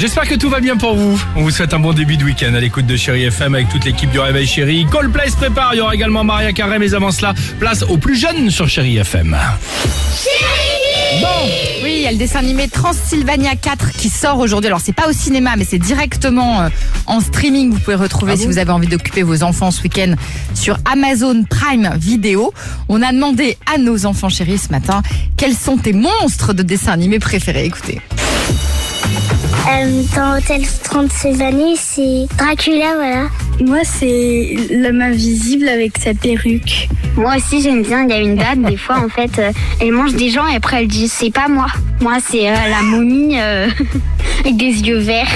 J'espère que tout va bien pour vous. On vous souhaite un bon début de week-end à l'écoute de Chéri FM avec toute l'équipe du Réveil Chéri. Coldplay se prépare, il y aura également Maria Carré, mais avant cela, place aux plus jeunes sur Chéri FM. Oui, il y a le dessin animé Transylvania 4 qui sort aujourd'hui. Alors c'est pas au cinéma, mais c'est directement euh, en streaming. Vous pouvez retrouver si vous avez envie d'occuper vos enfants ce week-end sur Amazon Prime Video. On a demandé à nos enfants chéris ce matin quels sont tes monstres de dessin animé préférés? Écoutez. Euh, dans Hôtel Transylvanie, c'est Dracula, voilà. Moi, c'est l'homme invisible avec sa perruque. Moi aussi, j'aime bien. Il y a une date, des fois, en fait, euh, elle mange des gens et après, elle dit c'est pas moi. Moi, c'est euh, la momie euh, avec des yeux verts.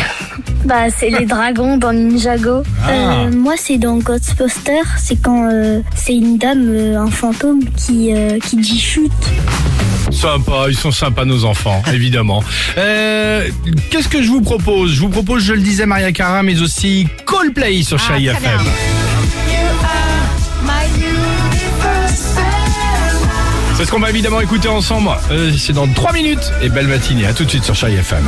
Bah, c'est les dragons dans Ninjago. Ah. moi, c'est dans Ghostbusters. C'est quand euh, c'est une dame, euh, un fantôme qui, euh, qui dit chute. Sympa, ils sont sympas nos enfants, évidemment. Euh, Qu'est-ce que je vous propose? Je vous propose, je le disais, Maria Carré, mais aussi Coldplay sur très FM. C'est ce qu'on va évidemment écouter ensemble. Euh, C'est dans 3 minutes. Et belle matinée. À tout de suite sur Chéri FM.